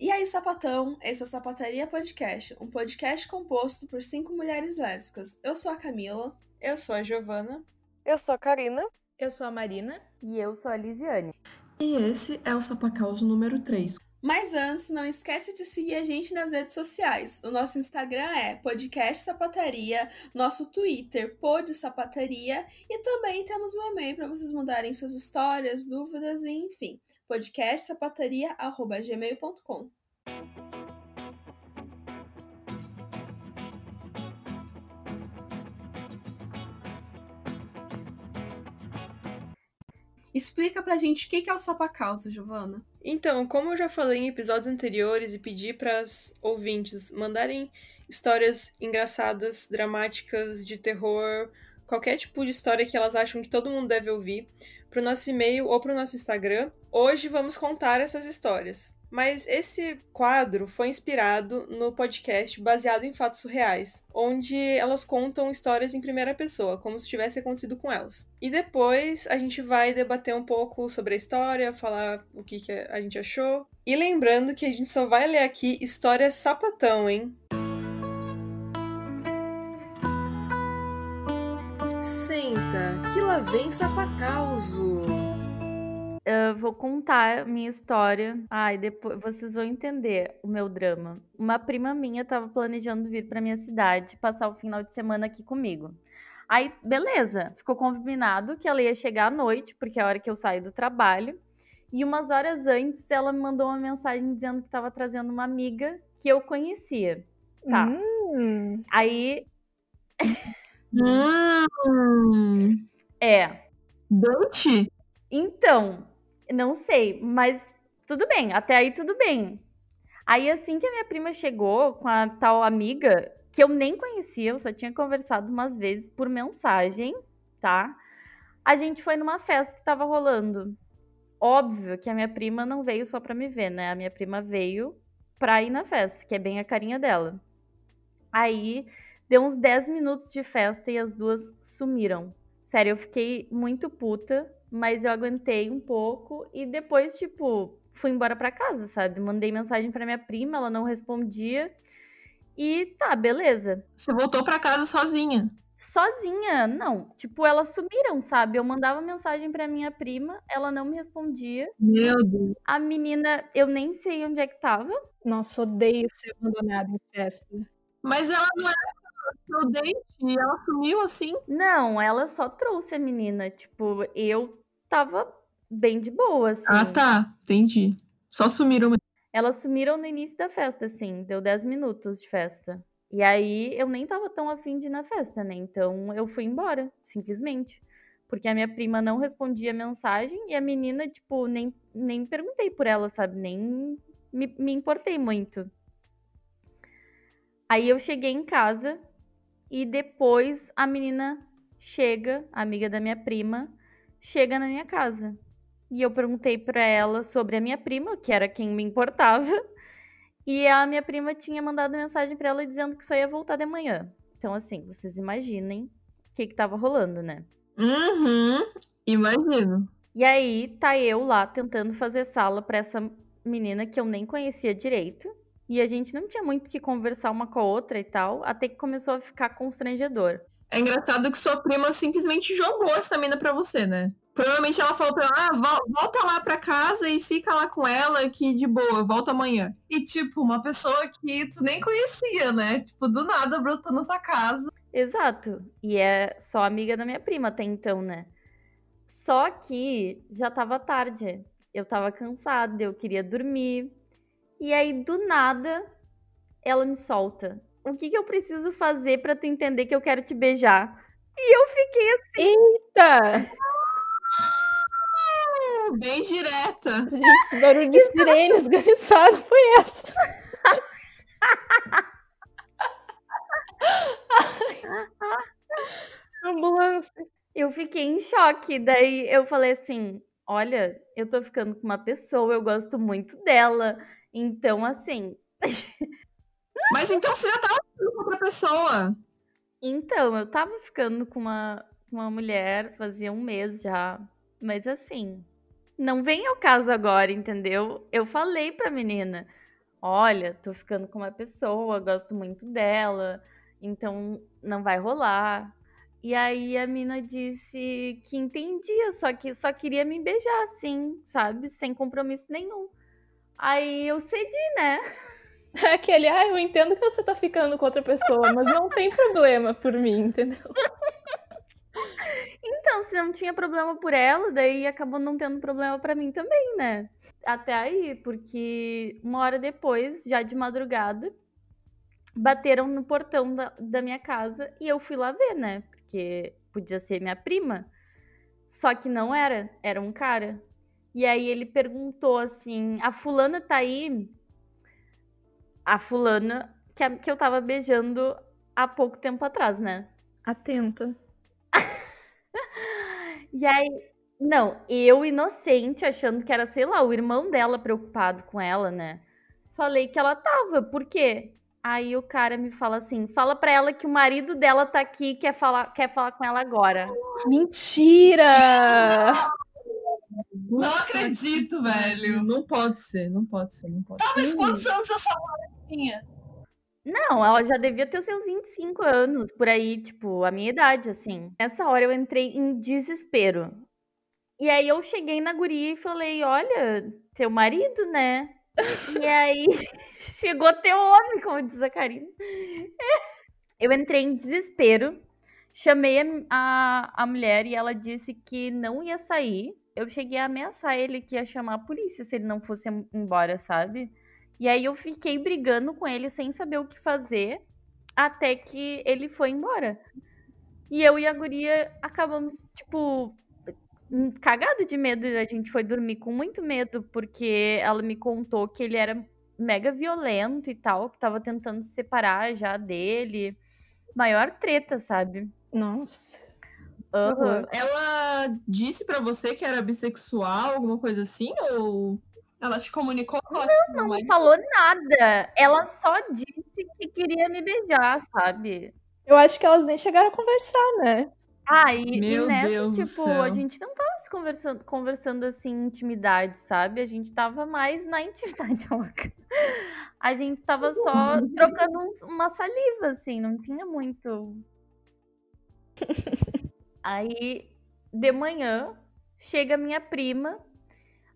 E aí, sapatão? Esse é o Sapataria Podcast, um podcast composto por cinco mulheres lésbicas. Eu sou a Camila. Eu sou a Giovana. Eu sou a Karina. Eu sou a Marina. E eu sou a Lisiane. E esse é o Sapacauso número 3. Mas antes, não esquece de seguir a gente nas redes sociais. O nosso Instagram é Podcast Sapataria, nosso Twitter, Pod Sapataria, e também temos um e-mail para vocês mandarem suas histórias, dúvidas e enfim podcastsapataria.gmail.com. Explica pra gente o que é o sapacausa, Giovana. Então, como eu já falei em episódios anteriores e pedi para as ouvintes mandarem histórias engraçadas, dramáticas, de terror, qualquer tipo de história que elas acham que todo mundo deve ouvir, para o nosso e-mail ou para o nosso Instagram. Hoje vamos contar essas histórias. Mas esse quadro foi inspirado no podcast baseado em fatos surreais, onde elas contam histórias em primeira pessoa, como se tivesse acontecido com elas. E depois a gente vai debater um pouco sobre a história, falar o que, que a gente achou. E lembrando que a gente só vai ler aqui histórias sapatão, hein? Senta, vem sapacauso. Eu vou contar minha história. Ai, depois vocês vão entender o meu drama. Uma prima minha estava planejando vir para minha cidade, passar o final de semana aqui comigo. Aí, beleza, ficou combinado que ela ia chegar à noite, porque é a hora que eu saio do trabalho. E umas horas antes, ela me mandou uma mensagem dizendo que estava trazendo uma amiga que eu conhecia. Tá. Hum. Aí. Hum, É. date? Então, não sei, mas tudo bem, até aí tudo bem. Aí assim que a minha prima chegou com a tal amiga, que eu nem conhecia, eu só tinha conversado umas vezes por mensagem, tá? A gente foi numa festa que tava rolando. Óbvio que a minha prima não veio só pra me ver, né? A minha prima veio pra ir na festa, que é bem a carinha dela. Aí deu uns 10 minutos de festa e as duas sumiram. Sério, eu fiquei muito puta, mas eu aguentei um pouco e depois, tipo, fui embora pra casa, sabe? Mandei mensagem pra minha prima, ela não respondia. E tá, beleza. Você voltou pra casa sozinha. Sozinha, não. Tipo, elas sumiram, sabe? Eu mandava mensagem pra minha prima, ela não me respondia. Meu Deus. A menina, eu nem sei onde é que tava. Nossa, odeio ser abandonada em festa. Mas ela não era seu date e ela sumiu assim. Não, ela só trouxe a menina. Tipo, eu tava bem de boa, assim. Ah, tá. Entendi. Só sumiram mesmo. Elas sumiram no início da festa, assim. Deu 10 minutos de festa. E aí eu nem tava tão afim de ir na festa, né? Então eu fui embora, simplesmente. Porque a minha prima não respondia mensagem e a menina, tipo, nem, nem perguntei por ela, sabe? Nem me, me importei muito. Aí eu cheguei em casa e depois a menina chega, amiga da minha prima, chega na minha casa. E eu perguntei pra ela sobre a minha prima, que era quem me importava. E a minha prima tinha mandado mensagem pra ela dizendo que só ia voltar de manhã. Então, assim, vocês imaginem o que que tava rolando, né? Uhum. Imagino. E aí tá eu lá tentando fazer sala pra essa menina que eu nem conhecia direito. E a gente não tinha muito o que conversar uma com a outra e tal, até que começou a ficar constrangedor. É engraçado que sua prima simplesmente jogou essa mina pra você, né? Provavelmente ela falou pra ela, ah, vol- volta lá pra casa e fica lá com ela que de boa, volta amanhã. E, tipo, uma pessoa que tu nem conhecia, né? Tipo, do nada brotou na tua casa. Exato. E é só amiga da minha prima até então, né? Só que já tava tarde. Eu tava cansada, eu queria dormir. E aí, do nada, ela me solta. O que, que eu preciso fazer pra tu entender que eu quero te beijar? E eu fiquei assim. Eita! Bem direta. Gente, barulho de sirene esganiçado foi essa? Ambulância. Eu fiquei em choque. Daí eu falei assim: olha, eu tô ficando com uma pessoa, eu gosto muito dela. Então, assim. Mas então você já tava com outra pessoa. Então, eu tava ficando com uma, com uma mulher fazia um mês já. Mas assim, não vem ao caso agora, entendeu? Eu falei pra menina: olha, tô ficando com uma pessoa, gosto muito dela, então não vai rolar. E aí a mina disse que entendia, só que só queria me beijar assim, sabe? Sem compromisso nenhum. Aí eu cedi, né? Aquele, ah, eu entendo que você tá ficando com outra pessoa, mas não tem problema por mim, entendeu? Então, se não tinha problema por ela, daí acabou não tendo problema pra mim também, né? Até aí, porque uma hora depois, já de madrugada, bateram no portão da, da minha casa e eu fui lá ver, né? Porque podia ser minha prima. Só que não era, era um cara. E aí ele perguntou assim: a fulana tá aí? A fulana que, a- que eu tava beijando há pouco tempo atrás, né? Atenta. E aí, não, eu inocente, achando que era, sei lá, o irmão dela preocupado com ela, né? Falei que ela tava, por quê? Aí o cara me fala assim: fala pra ela que o marido dela tá aqui quer falar, quer falar com ela agora. Mentira! Não acredito, velho. Não pode ser, não pode ser, não pode ser. Mas quantos anos essa mulher tinha? Não, ela já devia ter seus 25 anos, por aí, tipo, a minha idade, assim. Nessa hora eu entrei em desespero. E aí eu cheguei na guria e falei: olha, teu marido, né? E aí chegou teu homem, como diz a Karina. Eu entrei em desespero, chamei a, a, a mulher e ela disse que não ia sair. Eu cheguei a ameaçar ele que ia chamar a polícia se ele não fosse embora, sabe? E aí eu fiquei brigando com ele sem saber o que fazer, até que ele foi embora. E eu e a guria acabamos, tipo, hum, cagada de medo. A gente foi dormir com muito medo, porque ela me contou que ele era mega violento e tal, que tava tentando se separar já dele. Maior treta, sabe? Nossa. Aham. Ela disse pra você que era bissexual, alguma coisa assim? Ou Ela te comunicou? Ela Não, não falou nada. Ela só disse que queria me beijar, sabe? Eu acho que elas nem chegaram a conversar, né? Ah, e, e Meu nessa, Deus tipo, a gente não tava se conversando, conversando assim, em intimidade, sabe? A gente tava mais na intimidade, louca. A gente tava só trocando uns- uma saliva, assim, não tinha muito. Aí, de manhã, chega minha prima,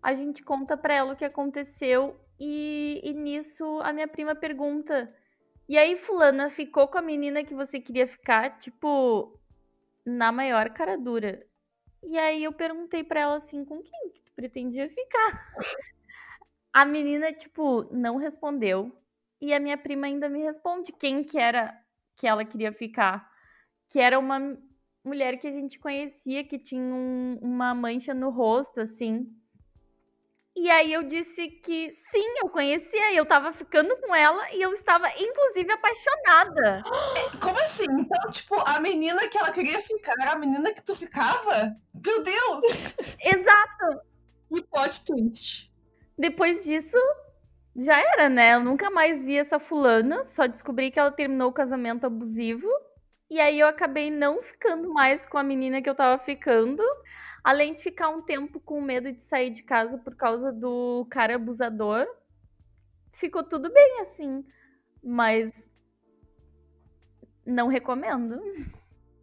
a gente conta pra ela o que aconteceu, e, e nisso a minha prima pergunta: E aí, Fulana, ficou com a menina que você queria ficar? Tipo, na maior cara dura. E aí eu perguntei pra ela assim, com quem que tu pretendia ficar? A menina, tipo, não respondeu. E a minha prima ainda me responde quem que era que ela queria ficar. Que era uma mulher que a gente conhecia, que tinha um- uma mancha no rosto, assim. E aí eu disse que sim, eu conhecia, e eu tava ficando com ela e eu estava, inclusive, apaixonada. Como assim? Então, tipo, a menina que ela queria ficar era a menina que tu ficava? Meu Deus! Exato! que plot twist? Depois disso, já era, né? Eu nunca mais vi essa fulana, só descobri que ela terminou o casamento abusivo. E aí eu acabei não ficando mais com a menina que eu tava ficando. Além de ficar um tempo com medo de sair de casa por causa do cara abusador. Ficou tudo bem assim. Mas não recomendo.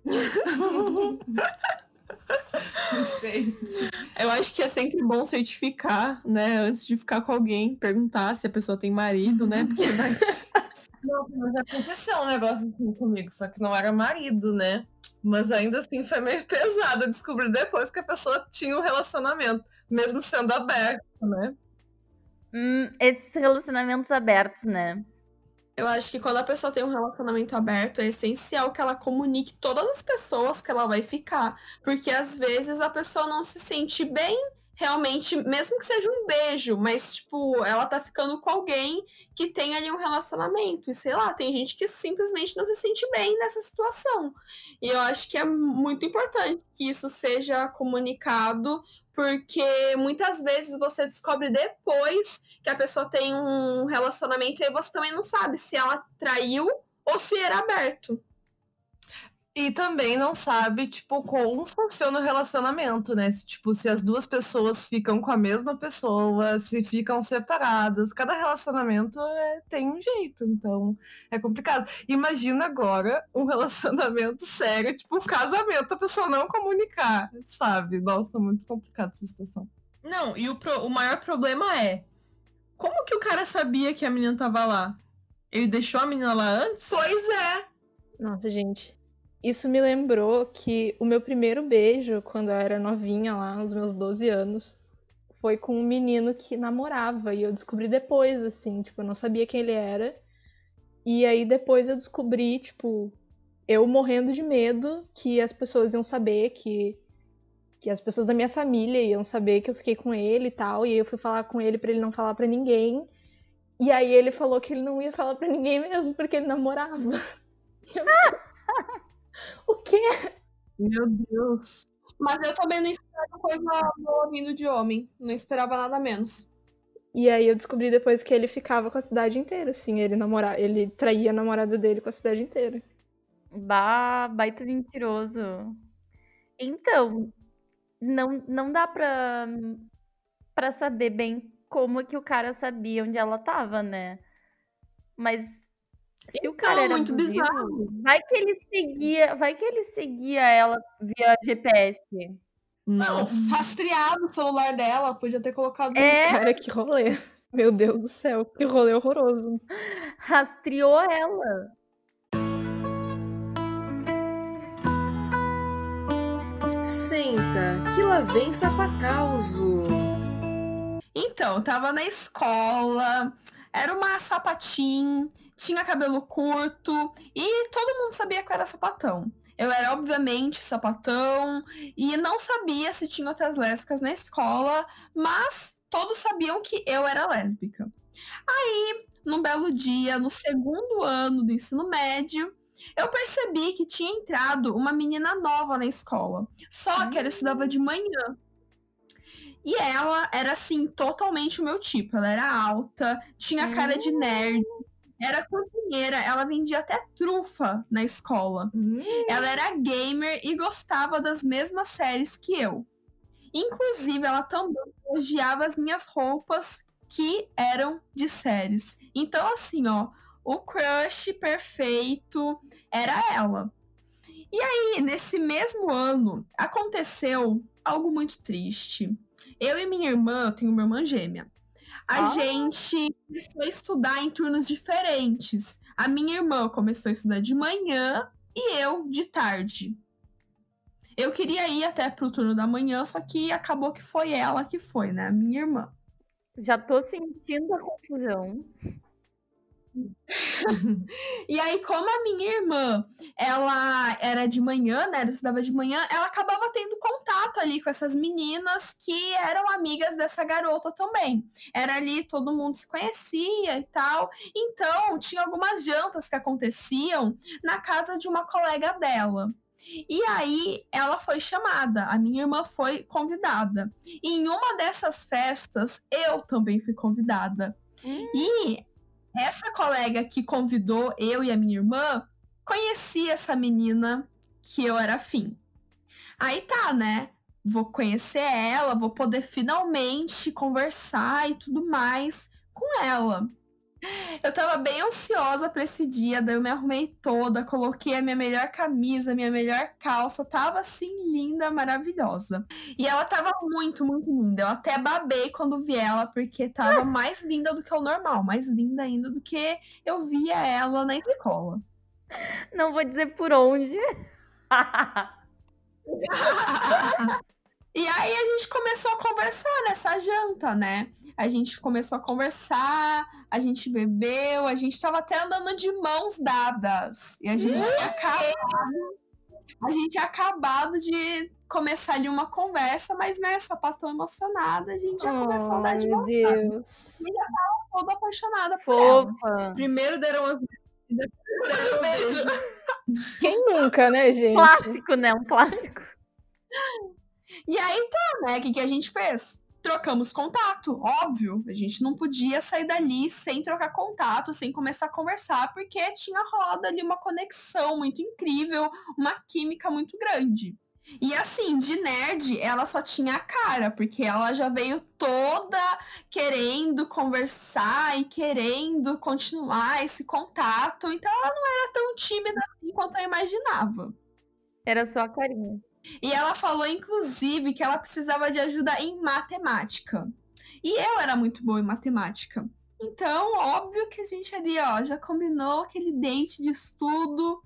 Gente. Eu acho que é sempre bom certificar, né? Antes de ficar com alguém, perguntar se a pessoa tem marido, né? Porque vai. Não, mas aconteceu um negócio assim comigo, só que não era marido, né? Mas ainda assim foi meio pesado eu descobrir depois que a pessoa tinha um relacionamento, mesmo sendo aberto, né? Hum, esses relacionamentos abertos, né? Eu acho que quando a pessoa tem um relacionamento aberto, é essencial que ela comunique todas as pessoas que ela vai ficar. Porque às vezes a pessoa não se sente bem, realmente, mesmo que seja um beijo, mas, tipo, ela tá ficando com alguém que tem ali um relacionamento. E sei lá, tem gente que simplesmente não se sente bem nessa situação. E eu acho que é muito importante que isso seja comunicado, porque muitas vezes você descobre depois que a pessoa tem um relacionamento e você também não sabe se ela traiu ou se era aberto. E também não sabe, tipo, como funciona o relacionamento, né? Se, tipo, se as duas pessoas ficam com a mesma pessoa, se ficam separadas. Cada relacionamento é, tem um jeito, então é complicado. Imagina agora um relacionamento sério, tipo, um casamento, a pessoa não comunicar, sabe? Nossa, muito complicado essa situação. Não, e o, pro- o maior problema é como que o cara sabia que a menina tava lá? Ele deixou a menina lá antes? Pois é. Nossa, gente. Isso me lembrou que o meu primeiro beijo, quando eu era novinha lá, nos meus 12 anos, foi com um menino que namorava. E eu descobri depois, assim, tipo, eu não sabia quem ele era. E aí depois eu descobri, tipo, eu morrendo de medo que as pessoas iam saber que. Que as pessoas da minha família iam saber que eu fiquei com ele e tal. E aí eu fui falar com ele pra ele não falar pra ninguém. E aí ele falou que ele não ia falar pra ninguém mesmo, porque ele namorava. O quê? Meu Deus. Mas eu também não esperava coisa boa vindo de homem. Não esperava nada menos. E aí eu descobri depois que ele ficava com a cidade inteira, assim, ele namora... ele traía a namorada dele com a cidade inteira. Bah, baita mentiroso. Então, não, não dá pra, pra saber bem como que o cara sabia onde ela tava, né? Mas se o cara Então, era muito abusivo, bizarro. vai que ele seguia, vai que ele seguia ela via GPS. Não, rastreado o celular dela, podia ter colocado. É, Cara, que rolê. Meu Deus do céu, que rolê horroroso. rastreou ela. Senta, que lá vem sapacauso. Então, eu tava na escola, era uma sapatim, tinha cabelo curto e todo mundo sabia que eu era sapatão. Eu era, obviamente, sapatão e não sabia se tinha outras lésbicas na escola, mas todos sabiam que eu era lésbica. Aí, num belo dia, no segundo ano do ensino médio, eu percebi que tinha entrado uma menina nova na escola, só que ela estudava de manhã. E ela era, assim, totalmente o meu tipo. Ela era alta, tinha cara de nerd, era cozinheira, ela vendia até trufa na escola. Ela era gamer e gostava das mesmas séries que eu. Inclusive, ela também elogiava as minhas roupas que eram de séries. Então, assim, ó, o crush perfeito era ela. E aí, nesse mesmo ano, aconteceu algo muito triste. Eu e minha irmã, tenho uma irmã gêmea. A Ah. gente começou a estudar em turnos diferentes. A minha irmã começou a estudar de manhã e eu de tarde. Eu queria ir até pro turno da manhã, só que acabou que foi ela que foi, né? A minha irmã. Já tô sentindo a confusão. E aí, como a minha irmã, ela era de manhã, né? Ela estudava de manhã, ela acabava tendo contato ali com essas meninas que eram amigas dessa garota também. Era ali, todo mundo se conhecia e tal. Então, tinha algumas jantas que aconteciam na casa de uma colega dela. E aí, ela foi chamada, a minha irmã foi convidada. E em uma dessas festas, eu também fui convidada. E essa colega que convidou eu e a minha irmã conhecia essa menina que eu era afim. Aí tá, né? Vou conhecer ela, vou poder finalmente conversar e tudo mais com ela. Eu tava bem ansiosa pra esse dia, daí eu me arrumei toda, coloquei a minha melhor camisa, minha melhor calça, tava assim linda, maravilhosa. E ela tava muito, muito linda. Eu até babei quando vi ela, porque tava mais linda do que o normal, mais linda ainda do que eu via ela na escola. Não vou dizer por onde. E aí a gente começou a conversar nessa janta, né? A gente começou a conversar, a gente bebeu, a gente tava até andando de mãos dadas. E a gente tinha acabado, a gente tinha acabado de começar ali uma conversa, mas né, sapatão emocionada, a gente já começou a andar de mãos dadas. Deus. Toda apaixonada por ela. Primeiro deram as beijo. Quem nunca, né, gente? Clássico, né? Um clássico. E aí tá, né? O que, que a gente fez? trocamos contato, óbvio. A gente não podia sair dali sem trocar contato, sem começar a conversar, porque tinha rolado ali uma conexão muito incrível, uma química muito grande. E assim, de nerd, ela só tinha a cara, porque ela já veio toda querendo conversar e querendo continuar esse contato. Então ela não era tão tímida assim quanto eu imaginava. Era só a carinha. E ela falou, inclusive, que ela precisava de ajuda em matemática. E eu era muito boa em matemática. Então, óbvio que a gente ali, ó, já combinou aquele dente de estudo.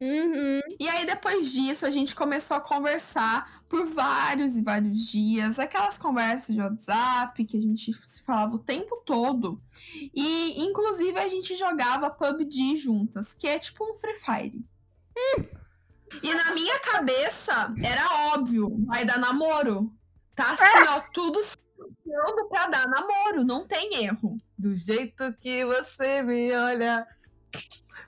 Uhum. E aí, depois disso, a gente começou a conversar por vários e vários dias. Aquelas conversas de WhatsApp que a gente se falava o tempo todo. E, inclusive, a gente jogava PUBG juntas, que é tipo um Free Fire. E na minha cabeça, era óbvio, vai dar namoro. Tá assim, ó, tudo certo pra dar namoro, não tem erro. Do jeito que você me olha,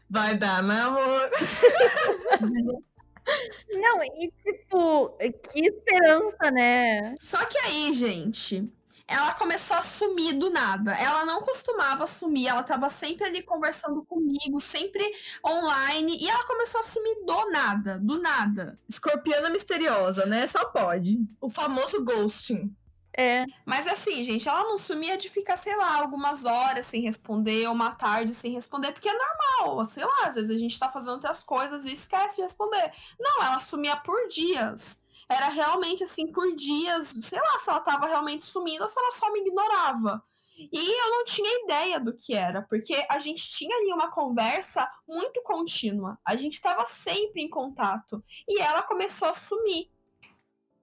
vai dar namoro. Não, e tipo, que esperança, né? Só que aí, gente, ela começou a sumir do nada. Ela não costumava sumir, ela tava sempre ali conversando comigo, sempre online, e ela começou a sumir do nada, do nada. Escorpiana misteriosa, né? Só pode. O famoso ghosting. É. Mas assim, gente, ela não sumia de ficar, sei lá, algumas horas sem responder, uma tarde sem responder, porque é normal, sei lá, às vezes a gente tá fazendo outras coisas e esquece de responder. Não, ela sumia por dias. Era realmente assim, por dias, sei lá se ela tava realmente sumindo ou se ela só me ignorava. E eu não tinha ideia do que era, porque a gente tinha ali uma conversa muito contínua. A gente estava sempre em contato. E ela começou a sumir.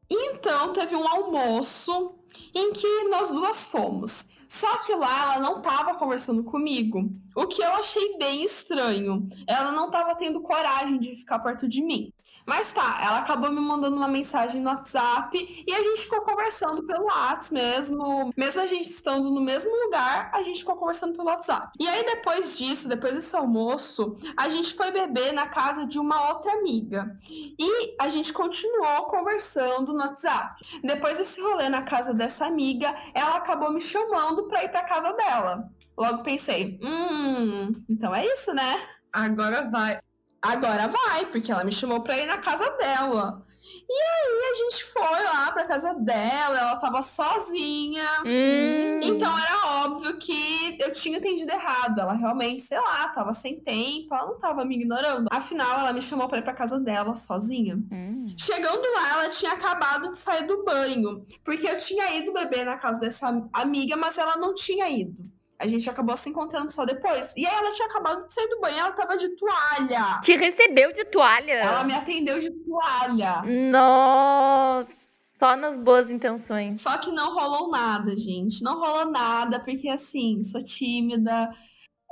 Então teve um almoço em que nós duas fomos. Só que lá ela não estava conversando comigo, o que eu achei bem estranho. Ela não estava tendo coragem de ficar perto de mim. Mas tá, ela acabou me mandando uma mensagem no WhatsApp e a gente ficou conversando pelo WhatsApp mesmo. Mesmo a gente estando no mesmo lugar, a gente ficou conversando pelo WhatsApp. E aí depois disso, depois desse almoço, a gente foi beber na casa de uma outra amiga. E a gente continuou conversando no WhatsApp. Depois desse rolê na casa dessa amiga, ela acabou me chamando pra ir pra casa dela. Logo pensei, hum, então é isso, né? Agora vai. Agora vai, porque ela me chamou pra ir na casa dela. E aí a gente foi lá pra casa dela, ela tava sozinha. Hum. Então era óbvio que eu tinha entendido errado. Ela realmente, sei lá, tava sem tempo, ela não tava me ignorando. Afinal, ela me chamou pra ir pra casa dela sozinha. Hum. Chegando lá, ela tinha acabado de sair do banho. Porque eu tinha ido beber na casa dessa amiga, mas ela não tinha ido. A gente acabou se encontrando só depois. E aí ela tinha acabado de sair do banho, ela tava de toalha. Te recebeu de toalha? Ela me atendeu de toalha. Nossa, só nas boas intenções. Só que não rolou nada, gente. Não rolou nada, porque assim, sou tímida.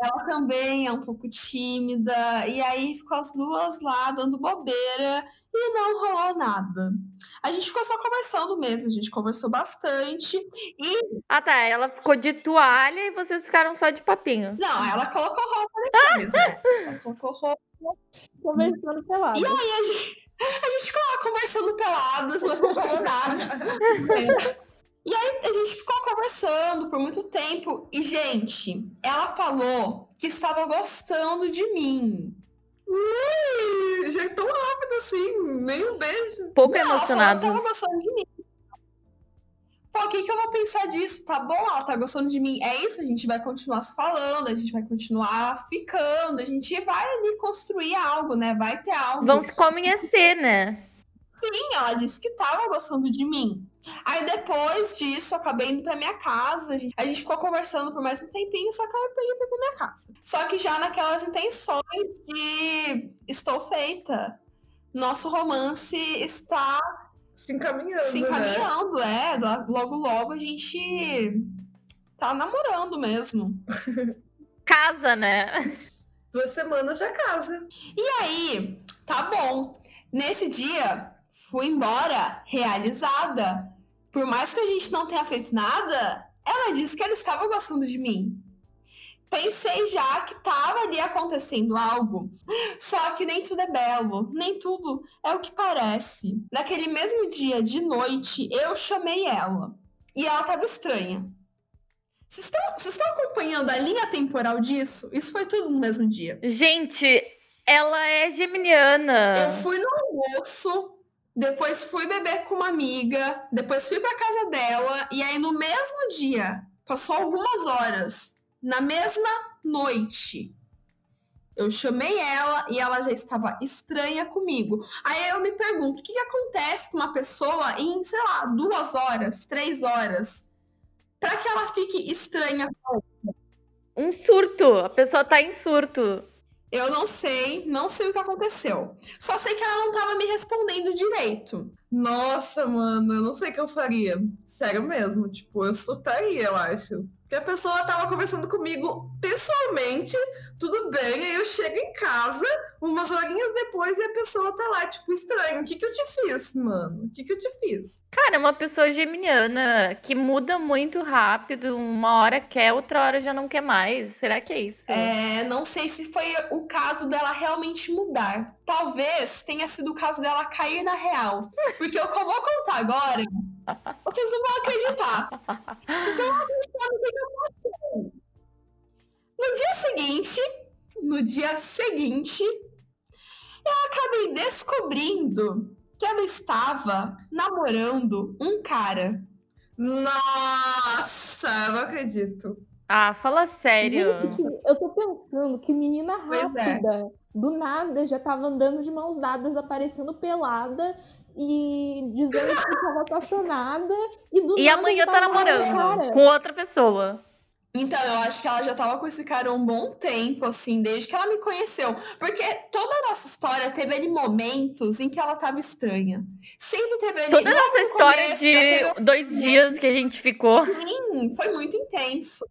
Ela também é um pouco tímida. E aí ficou as duas lá dando bobeira e não rolou nada. A gente ficou só conversando mesmo, a gente conversou bastante. E Ah, tá. Ela ficou de toalha e vocês ficaram só de papinho. não, ela colocou roupa depois, né? Ela colocou roupa. Conversando pelado. E aí a gente, a gente ficou lá conversando pelados, mas não falou nada. E aí a gente ficou conversando por muito tempo. E, gente, ela falou que estava gostando de mim. Ui, já é tão rápido assim, nem um beijo. Pouco Não, ela emocionado. que tava gostando de mim. Pô, o que, que eu vou pensar disso? Tá bom, ela tá gostando de mim. É isso, a gente vai continuar se falando, a gente vai continuar ficando, a gente vai ali construir algo, né? Vai ter algo. Vão se conhecer, né? Sim, ela disse que tava gostando de mim. Aí depois disso, acabei indo pra minha casa. A gente, a gente ficou conversando por mais um tempinho, só que eu peguei fui pra minha casa. Só que já naquelas intenções de estou feita. Nosso romance está Se encaminhando, se né? encaminhando, é. Logo, logo a gente tá namorando mesmo. Casa, né? Duas semanas já casa. E aí, tá bom. Nesse dia, fui embora realizada. Por mais que a gente não tenha feito nada, ela disse que ela estava gostando de mim. Pensei já que tava ali acontecendo algo. Só que nem tudo é belo, nem tudo é o que parece. Naquele mesmo dia de noite, eu chamei ela. e ela tava estranha. Vocês estão, vocês estão acompanhando a linha temporal disso? Isso foi tudo no mesmo dia. Gente, ela é geminiana. Eu fui no almoço, depois fui beber com uma amiga, depois fui pra casa dela, e aí no mesmo dia, passou algumas horas, na mesma noite, eu chamei ela e ela já estava estranha comigo. Aí eu me pergunto, o que, que acontece com uma pessoa em, sei lá, duas horas, três horas, para que ela fique estranha? Um surto. A pessoa tá em surto. Eu não sei, não sei o que aconteceu. Só sei que ela não estava me respondendo direito. Nossa, mano, eu não sei o que eu faria. Sério mesmo, tipo, eu surtaria, eu acho. Que a pessoa tava conversando comigo pessoalmente, tudo bem, aí eu chego em casa, umas horinhas depois, e a pessoa tá lá, tipo, estranho. O que que eu te fiz, mano? O que que eu te fiz? Cara, é uma pessoa geminiana que muda muito rápido. Uma hora quer, outra hora já não quer mais. Será que é isso? É, não sei se foi o caso dela realmente mudar. Talvez tenha sido o caso dela cair na real. Porque o que eu vou contar agora, vocês não vão acreditar. Vocês não vão acreditar no que eu passei. No dia seguinte, no dia seguinte, eu acabei descobrindo que ela estava namorando um cara. Nossa, eu não acredito. Ah, fala sério. Gente, eu tô pensando que menina é. rápida. Do nada já tava andando de mãos dadas, aparecendo pelada e dizendo que tava apaixonada. E, do E amanhã já tá namorando cara. com outra pessoa. Então, eu acho que ela já tava com esse cara um bom tempo, assim, desde que ela me conheceu. Porque toda a nossa história teve ali momentos em que ela tava estranha. Sempre teve ali. Toda logo essa no história começo, já teve de dois dias que a gente ficou. assim, foi muito intenso.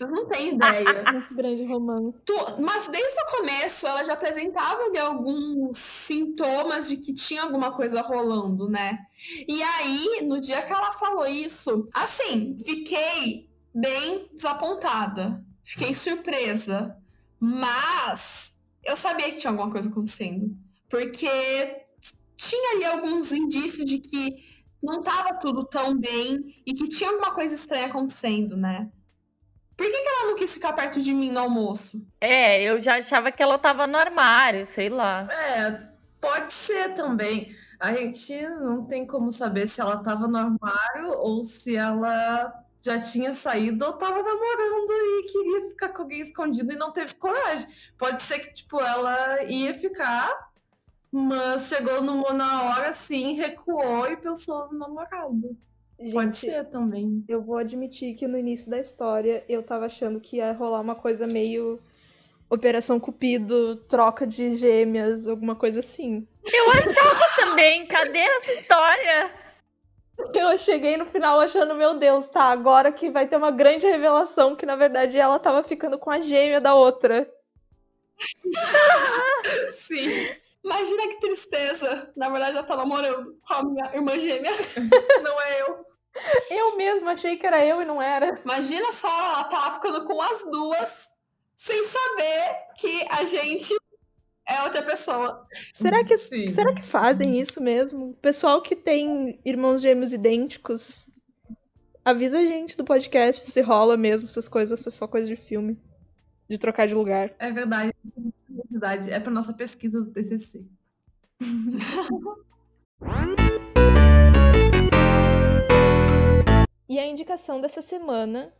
Vocês não têm ideia. Muito grande romance. Mas desde o começo ela já apresentava ali alguns sintomas de que tinha alguma coisa rolando, né? E aí, no dia que ela falou isso, assim, fiquei bem desapontada. Fiquei surpresa. Mas eu sabia que tinha alguma coisa acontecendo. Porque tinha ali alguns indícios de que não tava tudo tão bem e que tinha alguma coisa estranha acontecendo, né? Por que, que ela não quis ficar perto de mim no almoço? É, eu já achava que ela tava no armário, sei lá. É, pode ser também. A gente não tem como saber se ela tava no armário ou se ela já tinha saído ou tava namorando e queria ficar com alguém escondido e não teve coragem. Pode ser que, tipo, ela ia ficar, mas chegou no, na hora assim, recuou e pensou no namorado. Pode Gente, ser também. eu vou admitir que no início da história eu tava achando que ia rolar uma coisa meio Operação Cupido, troca de gêmeas, alguma coisa assim. Eu achava também, cadê essa história? Eu cheguei no final achando, meu Deus, tá, agora que vai ter uma grande revelação que na verdade ela tava ficando com a gêmea da outra. Sim, Imagina que tristeza. Na verdade, ela tá namorando com a minha irmã gêmea. não é eu. Eu mesma achei que era eu e não era. Imagina só, ela tava ficando com as duas, sem saber que a gente é outra pessoa. Será que Sim. será que fazem isso mesmo? O pessoal que tem irmãos gêmeos idênticos, avisa a gente do podcast se rola mesmo essas coisas, ou se é só coisa de filme, de trocar de lugar. É verdade. É verdade. É pra nossa pesquisa do TCC. E a indicação dessa semana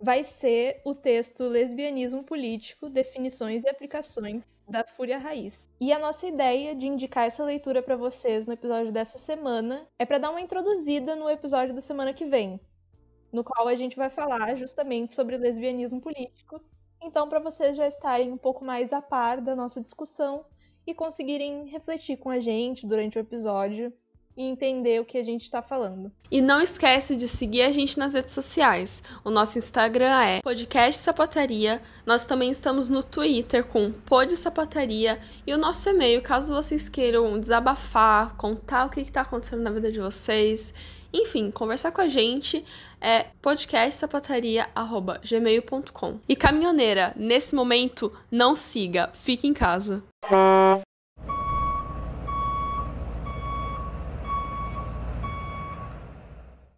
vai ser o texto Lesbianismo Político, Definições e Aplicações, da Fúria Raiz. E a nossa ideia de indicar essa leitura para vocês no episódio dessa semana é para dar uma introduzida no episódio da semana que vem, no qual a gente vai falar justamente sobre lesbianismo político. Então, para vocês já estarem um pouco mais a par da nossa discussão e conseguirem refletir com a gente durante o episódio e entender o que a gente está falando. E não esquece de seguir a gente nas redes sociais. O nosso Instagram é Podcast Sapataria. Nós também estamos no Twitter com Pod Sapataria. E o nosso e-mail, caso vocês queiram desabafar, contar o que está acontecendo na vida de vocês, enfim, conversar com a gente, é podcastsapataria.gmail.com. E caminhoneira, nesse momento, não siga, fique em casa.